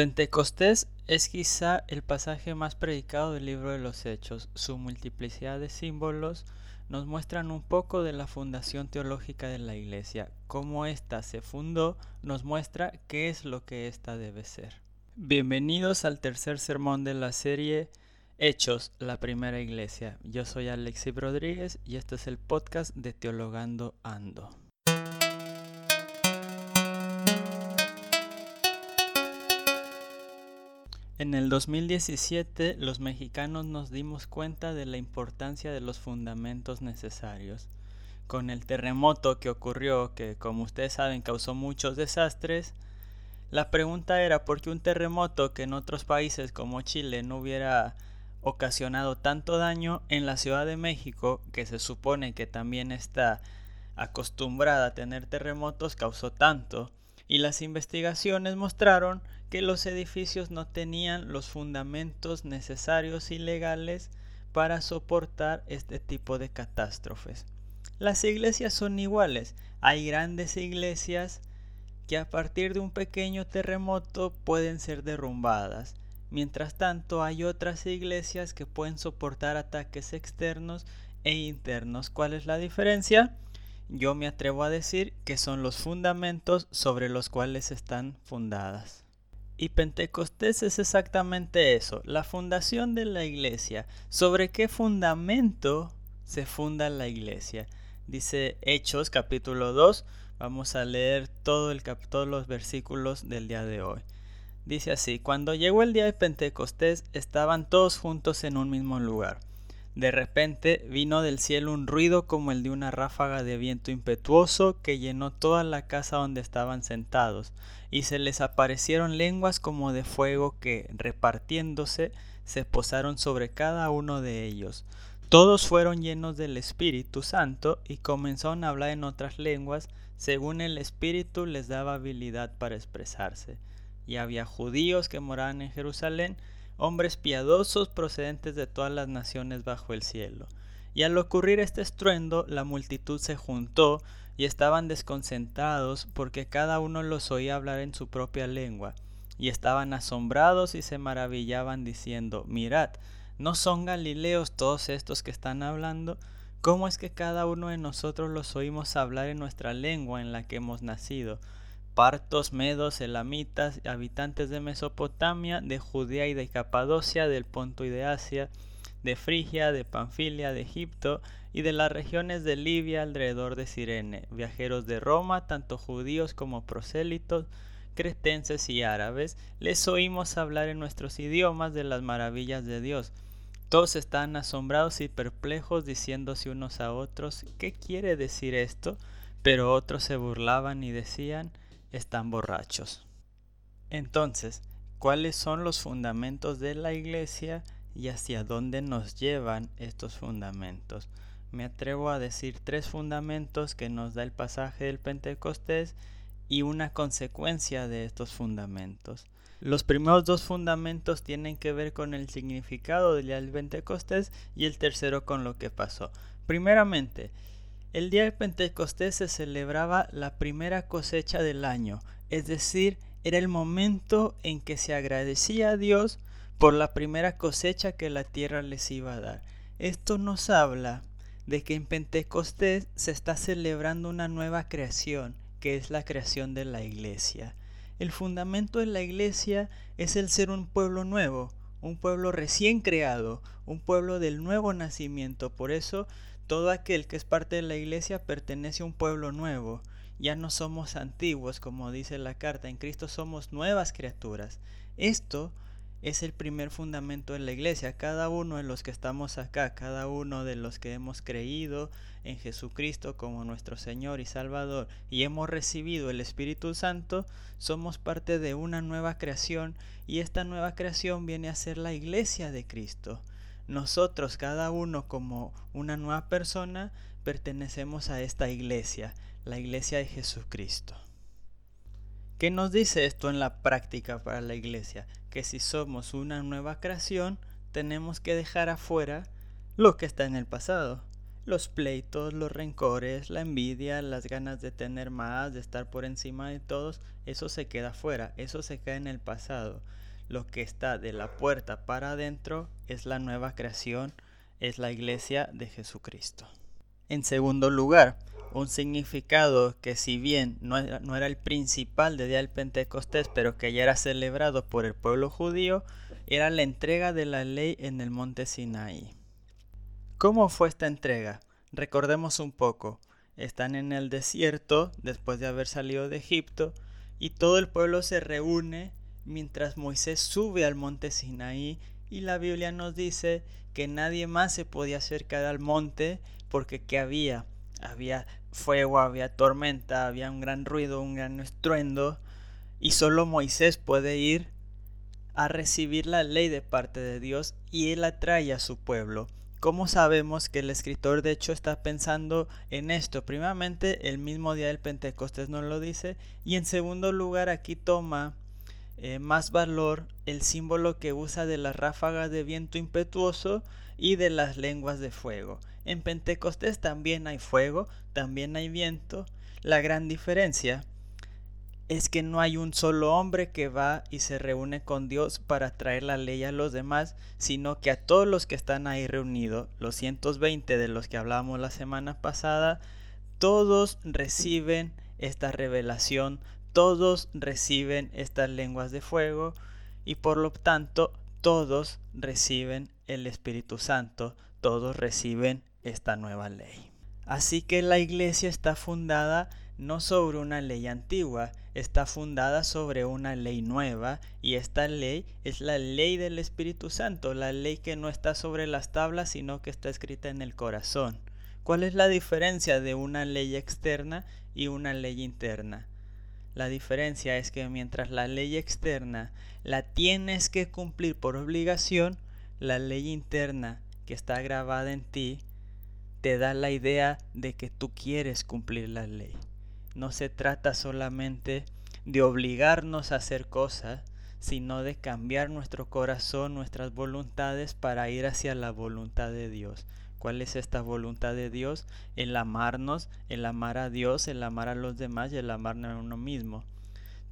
Pentecostés es quizá el pasaje más predicado del libro de los Hechos. Su multiplicidad de símbolos nos muestran un poco de la fundación teológica de la Iglesia. Cómo ésta se fundó nos muestra qué es lo que ésta debe ser. Bienvenidos al tercer sermón de la serie Hechos, la primera iglesia. Yo soy Alexis Rodríguez y este es el podcast de Teologando Ando. En el 2017 los mexicanos nos dimos cuenta de la importancia de los fundamentos necesarios. Con el terremoto que ocurrió, que como ustedes saben causó muchos desastres, la pregunta era por qué un terremoto que en otros países como Chile no hubiera ocasionado tanto daño en la Ciudad de México, que se supone que también está acostumbrada a tener terremotos, causó tanto. Y las investigaciones mostraron que los edificios no tenían los fundamentos necesarios y legales para soportar este tipo de catástrofes. Las iglesias son iguales. Hay grandes iglesias que a partir de un pequeño terremoto pueden ser derrumbadas. Mientras tanto, hay otras iglesias que pueden soportar ataques externos e internos. ¿Cuál es la diferencia? Yo me atrevo a decir que son los fundamentos sobre los cuales están fundadas. Y Pentecostés es exactamente eso, la fundación de la iglesia. ¿Sobre qué fundamento se funda la iglesia? Dice Hechos capítulo 2, vamos a leer todo el todos los versículos del día de hoy. Dice así, cuando llegó el día de Pentecostés estaban todos juntos en un mismo lugar. De repente vino del cielo un ruido como el de una ráfaga de viento impetuoso que llenó toda la casa donde estaban sentados, y se les aparecieron lenguas como de fuego que, repartiéndose, se posaron sobre cada uno de ellos. Todos fueron llenos del Espíritu Santo y comenzaron a hablar en otras lenguas, según el Espíritu les daba habilidad para expresarse. Y había judíos que moraban en Jerusalén, hombres piadosos procedentes de todas las naciones bajo el cielo. Y al ocurrir este estruendo, la multitud se juntó y estaban desconcentrados porque cada uno los oía hablar en su propia lengua. Y estaban asombrados y se maravillaban diciendo, mirad, ¿no son galileos todos estos que están hablando? ¿Cómo es que cada uno de nosotros los oímos hablar en nuestra lengua en la que hemos nacido? Partos, medos, elamitas, habitantes de Mesopotamia, de Judea y de Capadocia, del Ponto y de Asia, de Frigia, de Panfilia, de Egipto y de las regiones de Libia alrededor de Sirene, viajeros de Roma, tanto judíos como prosélitos, cretenses y árabes, les oímos hablar en nuestros idiomas de las maravillas de Dios. Todos estaban asombrados y perplejos, diciéndose unos a otros, ¿qué quiere decir esto? Pero otros se burlaban y decían, están borrachos. Entonces, ¿cuáles son los fundamentos de la iglesia y hacia dónde nos llevan estos fundamentos? Me atrevo a decir tres fundamentos que nos da el pasaje del Pentecostés y una consecuencia de estos fundamentos. Los primeros dos fundamentos tienen que ver con el significado del Pentecostés y el tercero con lo que pasó. Primeramente, el día de Pentecostés se celebraba la primera cosecha del año, es decir, era el momento en que se agradecía a Dios por la primera cosecha que la tierra les iba a dar. Esto nos habla de que en Pentecostés se está celebrando una nueva creación, que es la creación de la iglesia. El fundamento de la iglesia es el ser un pueblo nuevo, un pueblo recién creado, un pueblo del nuevo nacimiento. Por eso todo aquel que es parte de la iglesia pertenece a un pueblo nuevo. Ya no somos antiguos, como dice la carta, en Cristo somos nuevas criaturas. Esto es el primer fundamento de la iglesia. Cada uno de los que estamos acá, cada uno de los que hemos creído en Jesucristo como nuestro Señor y Salvador y hemos recibido el Espíritu Santo, somos parte de una nueva creación y esta nueva creación viene a ser la iglesia de Cristo nosotros, cada uno como una nueva persona, pertenecemos a esta iglesia, la iglesia de Jesucristo. ¿Qué nos dice esto en la práctica para la iglesia? Que si somos una nueva creación, tenemos que dejar afuera lo que está en el pasado. los pleitos, los rencores, la envidia, las ganas de tener más, de estar por encima de todos, eso se queda fuera, eso se queda en el pasado. Lo que está de la puerta para adentro es la nueva creación, es la iglesia de Jesucristo. En segundo lugar, un significado que si bien no era, el principal de Día del Pentecostés, pero que ya era celebrado por el pueblo judío, era la entrega de la ley en el monte Sinaí. ¿Cómo fue esta entrega? Recordemos un poco. Están en el desierto después de haber salido de Egipto y todo el pueblo se reúne mientras Moisés sube al monte Sinaí y la Biblia nos dice que nadie más se podía acercar al monte porque ¿qué había? Había fuego, había tormenta, había un gran ruido, un gran estruendo y solo Moisés puede ir a recibir la ley de parte de Dios y él atrae a su pueblo. ¿Cómo sabemos que el escritor de hecho está pensando en esto? Primeramente, el mismo día del Pentecostés nos lo dice. Y en segundo lugar, aquí toma eh, más valor el símbolo que usa de las ráfagas de viento impetuoso y de las lenguas de fuego. En Pentecostés también hay fuego, también hay viento. La gran diferencia es que no hay un solo hombre que va y se reúne con Dios para traer la ley a los demás, sino que a todos los que están ahí reunidos, los 120 de los que hablábamos la semana pasada, todos reciben esta revelación, todos reciben estas lenguas de fuego y por lo tanto todos reciben el Espíritu Santo, todos reciben esta nueva ley. Así que la iglesia está fundada no sobre una ley antigua, está fundada sobre una ley nueva y esta ley es la ley del Espíritu Santo, la ley que no está sobre las tablas sino que está escrita en el corazón. ¿Cuál es la diferencia de una ley externa y una ley interna? La diferencia es que mientras la ley externa la tienes que cumplir por obligación, la ley interna que está grabada en ti te da la idea de que tú quieres cumplir la ley. No se trata solamente de obligarnos a hacer cosas, sino de cambiar nuestro corazón, nuestras voluntades para ir hacia la voluntad de Dios. ¿Cuál es esta voluntad de Dios? El amarnos, el amar a Dios, el amar a los demás y el amarnos a uno mismo.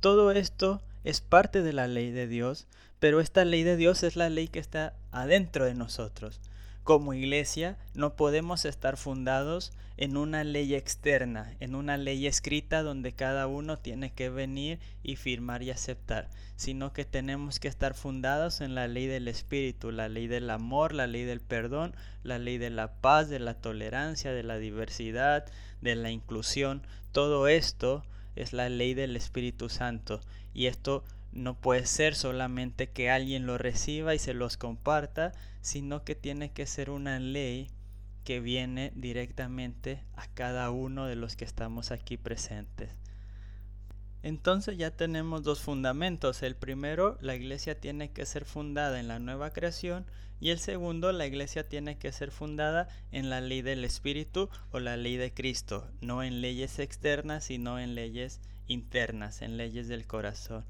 Todo esto es parte de la ley de Dios, pero esta ley de Dios es la ley que está adentro de nosotros. Como iglesia no podemos estar fundados en una ley externa, en una ley escrita donde cada uno tiene que venir y firmar y aceptar, sino que tenemos que estar fundados en la ley del Espíritu, la ley del amor, la ley del perdón, la ley de la paz, de la tolerancia, de la diversidad, de la inclusión. Todo esto es la ley del Espíritu Santo y esto no puede ser solamente que alguien lo reciba y se los comparta, sino que tiene que ser una ley que viene directamente a cada uno de los que estamos aquí presentes. Entonces ya tenemos dos fundamentos. El primero, la iglesia tiene que ser fundada en la nueva creación y el segundo, la iglesia tiene que ser fundada en la ley del Espíritu o la ley de Cristo, no en leyes externas, sino en leyes internas, en leyes del corazón.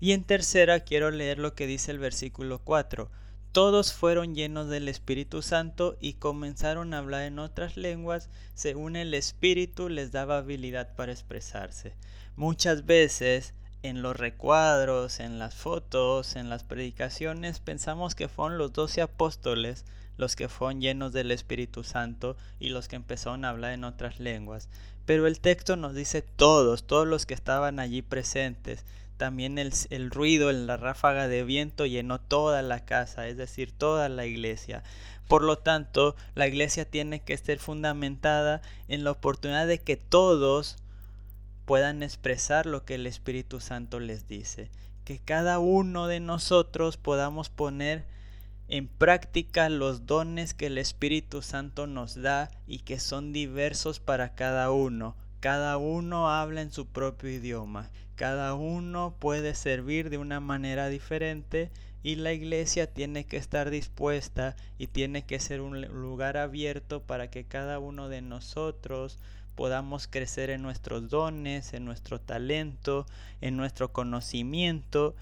Y en tercera quiero leer lo que dice el versículo 4. Todos fueron llenos del Espíritu Santo y comenzaron a hablar en otras lenguas según el Espíritu les daba habilidad para expresarse. Muchas veces en los recuadros, en las fotos, en las predicaciones, pensamos que fueron los doce apóstoles los que fueron llenos del Espíritu Santo y los que empezaron a hablar en otras lenguas. Pero el texto nos dice todos, todos los que estaban allí presentes. También el, el ruido en la ráfaga de viento llenó toda la casa, es decir, toda la iglesia. Por lo tanto, la iglesia tiene que estar fundamentada en la oportunidad de que todos puedan expresar lo que el Espíritu Santo les dice. Que cada uno de nosotros podamos poner en práctica los dones que el Espíritu Santo nos da y que son diversos para cada uno. Cada uno habla en su propio idioma. Cada uno puede servir de una manera diferente y la iglesia tiene que estar dispuesta y tiene que ser un lugar abierto para que cada uno de nosotros podamos crecer en nuestros dones, en nuestro talento, en nuestro conocimiento,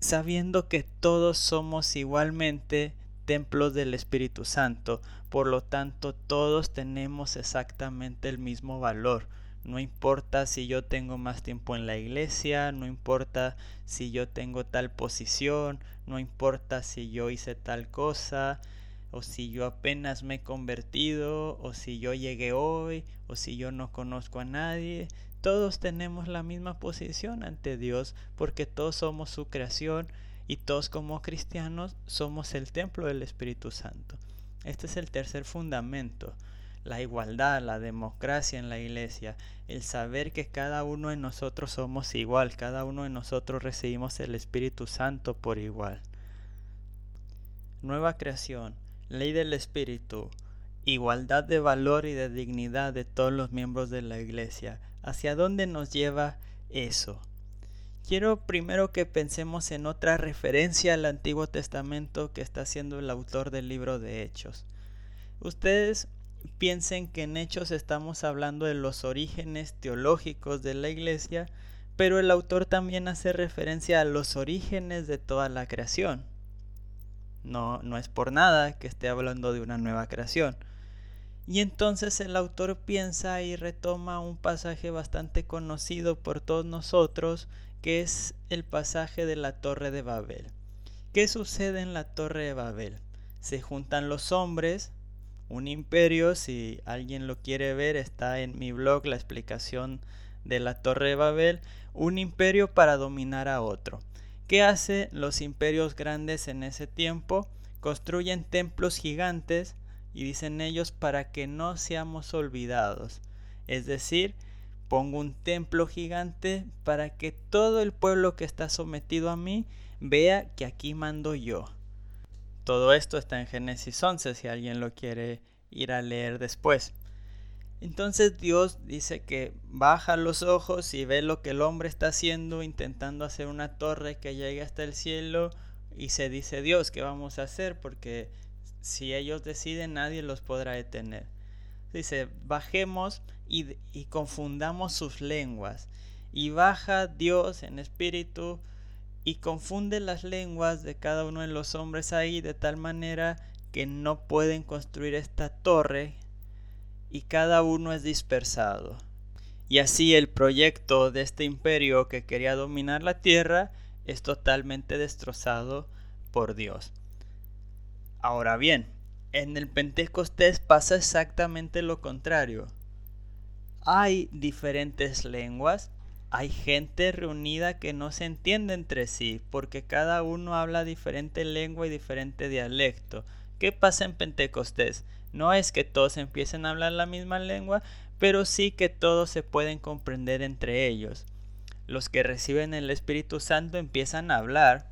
sabiendo que todos somos igualmente templos del Espíritu Santo, por lo tanto todos tenemos exactamente el mismo valor. No importa si yo tengo más tiempo en la iglesia, no importa si yo tengo tal posición, no importa si yo hice tal cosa, o si yo apenas me he convertido, o si yo llegué hoy, o si yo no conozco a nadie. Todos tenemos la misma posición ante Dios porque todos somos su creación y todos como cristianos somos el templo del Espíritu Santo. Este es el tercer fundamento la igualdad, la democracia en la iglesia, el saber que cada uno de nosotros somos igual, cada uno de nosotros recibimos el Espíritu Santo por igual. Nueva creación, ley del Espíritu, igualdad de valor y de dignidad de todos los miembros de la iglesia. ¿Hacia dónde nos lleva eso? Quiero primero que pensemos en otra referencia al Antiguo Testamento que está haciendo el autor del libro de Hechos. Ustedes piensen que en Hechos estamos hablando de los orígenes teológicos de la iglesia, pero el autor también hace referencia a los orígenes de toda la creación. No, no es por nada que esté hablando de una nueva creación. Y entonces el autor piensa y retoma un pasaje bastante conocido por todos nosotros, que es el pasaje de la Torre de Babel. ¿Qué sucede en la Torre de Babel? Se juntan los hombres, un imperio, si alguien lo quiere ver, está en mi blog la explicación de la Torre de Babel, un imperio para dominar a otro. ¿Qué hacen los imperios grandes en ese tiempo? Construyen templos gigantes y dicen ellos para que no seamos olvidados. Es decir, pongo un templo gigante para que todo el pueblo que está sometido a mí vea que aquí mando yo. Todo esto está en Génesis 11 si alguien lo quiere ir a leer después. Entonces Dios dice que baja los ojos y ve lo que el hombre está haciendo, intentando hacer una torre que llegue hasta el cielo y se dice Dios, ¿qué vamos a hacer? Porque si ellos deciden nadie los podrá detener. Dice, bajemos y, confundamos sus lenguas. Y baja Dios en espíritu y confunde las lenguas de cada uno de los hombres ahí de tal manera que no pueden construir esta torre y cada uno es dispersado. Y así el proyecto de este imperio que quería dominar la tierra es totalmente destrozado por Dios. Ahora bien, en el Pentecostés pasa exactamente lo contrario. Hay diferentes lenguas, hay gente reunida que no se entiende entre sí, porque cada uno habla diferente lengua y diferente dialecto. ¿Qué pasa en Pentecostés? No es que todos empiecen a hablar la misma lengua, pero sí que todos se pueden comprender entre ellos. Los que reciben el Espíritu Santo empiezan a hablar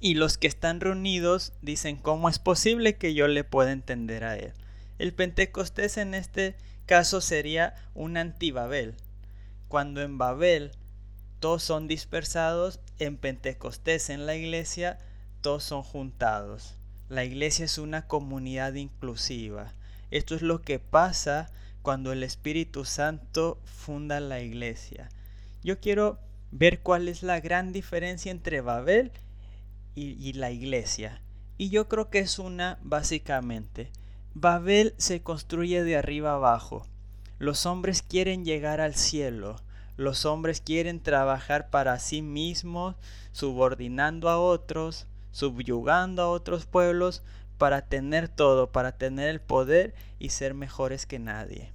y los que están reunidos dicen cómo es posible que yo le pueda entender a él. El Pentecostés en este caso sería un antibabel. Cuando en Babel todos son dispersados, en Pentecostés, en la iglesia, todos son juntados. La iglesia es una comunidad inclusiva. Esto es lo que pasa cuando el Espíritu Santo funda la iglesia. Yo quiero ver cuál es la gran diferencia entre Babel y, y, la iglesia. Y yo creo que es una básicamente. Babel se construye de arriba abajo. Los hombres quieren llegar al cielo. Los hombres quieren trabajar para sí mismos, subordinando a otros, subyugando a otros pueblos para tener todo, para tener el poder y ser mejores que nadie.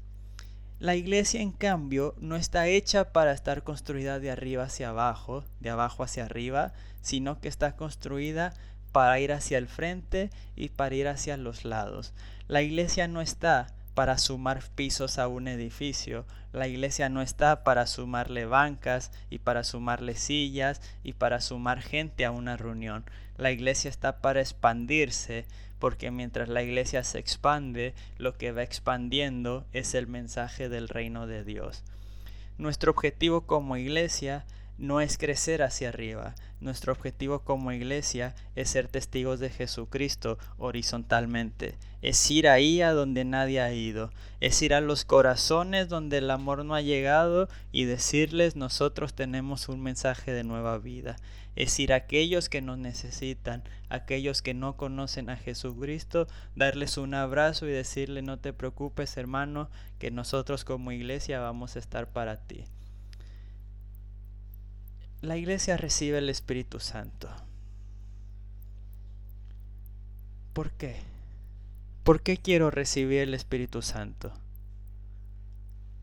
La iglesia, en cambio, no está hecha para estar construida de arriba hacia abajo, de abajo hacia arriba, sino que está construida para ir hacia el frente y para ir hacia los lados. La iglesia no está para sumar pisos a un edificio. La iglesia no está para sumarle bancas y para sumarle sillas y para sumar gente a una reunión. La iglesia está para expandirse porque mientras la iglesia se expande, lo que va expandiendo es el mensaje del reino de Dios. Nuestro objetivo como iglesia no es crecer hacia arriba. Nuestro objetivo como iglesia es ser testigos de Jesucristo horizontalmente. Es ir ahí a donde nadie ha ido. Es ir a los corazones donde el amor no ha llegado y decirles nosotros tenemos un mensaje de nueva vida. Es ir a aquellos que nos necesitan, aquellos que no conocen a Jesucristo, darles un abrazo y decirle no te preocupes hermano, que nosotros como iglesia vamos a estar para ti la iglesia recibe el Espíritu Santo. ¿Por qué? ¿Por qué quiero recibir el Espíritu Santo?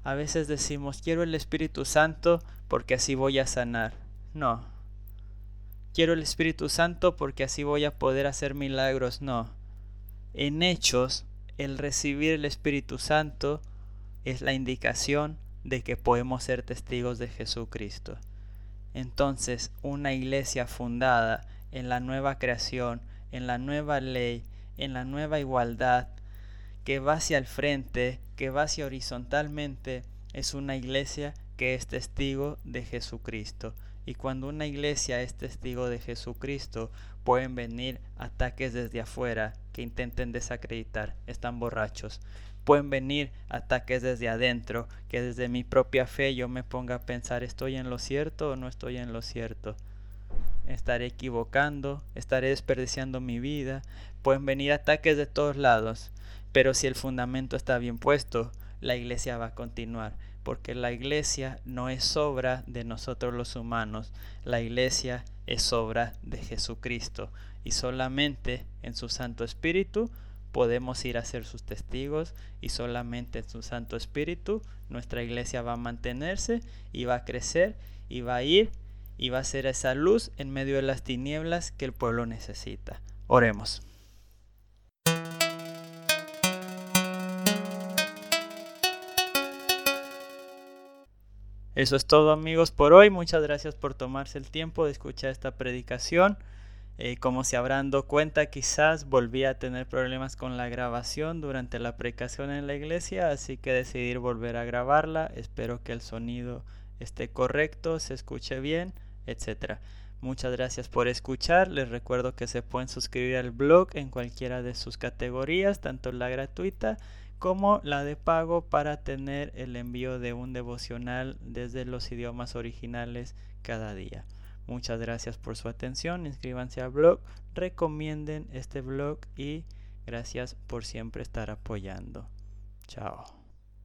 A veces decimos, quiero el Espíritu Santo porque así voy a sanar. No. Quiero el Espíritu Santo porque así voy a poder hacer milagros. No. En hechos, el recibir el Espíritu Santo es la indicación de que podemos ser testigos de Jesucristo. Entonces, una iglesia fundada en la nueva creación, en la nueva ley, en la nueva igualdad, que va hacia el frente, que va hacia horizontalmente, es una iglesia que es testigo de Jesucristo. Y cuando una iglesia es testigo de Jesucristo, pueden venir ataques desde afuera que intenten desacreditar. Están borrachos pueden venir ataques desde adentro, que desde mi propia fe yo me ponga a pensar, ¿estoy en lo cierto o no estoy en lo cierto? Estaré equivocando, estaré desperdiciando mi vida, pueden venir ataques de todos lados, pero si el fundamento está bien puesto, la iglesia va a continuar, porque la iglesia no es obra de nosotros los humanos, la iglesia es obra de Jesucristo, y solamente en su Santo Espíritu podemos ir a ser sus testigos y solamente en su Santo Espíritu nuestra iglesia va a mantenerse y va a crecer y va a ir y va a ser esa luz en medio de las tinieblas que el pueblo necesita. Oremos. Eso es todo amigos por hoy. Muchas gracias por tomarse el tiempo de escuchar esta predicación. Eh, como se habrán dado cuenta, quizás volví a tener problemas con la grabación durante la predicación en la iglesia, así que decidí volver a grabarla. Espero que el sonido esté correcto, se escuche bien, etc. Muchas gracias por escuchar. Les recuerdo que se pueden suscribir al blog en cualquiera de sus categorías, tanto la gratuita como la de pago para tener el envío de un devocional desde los idiomas originales cada día. Muchas gracias por su atención. Inscríbanse al blog, recomienden este blog y gracias por siempre estar apoyando. Chao.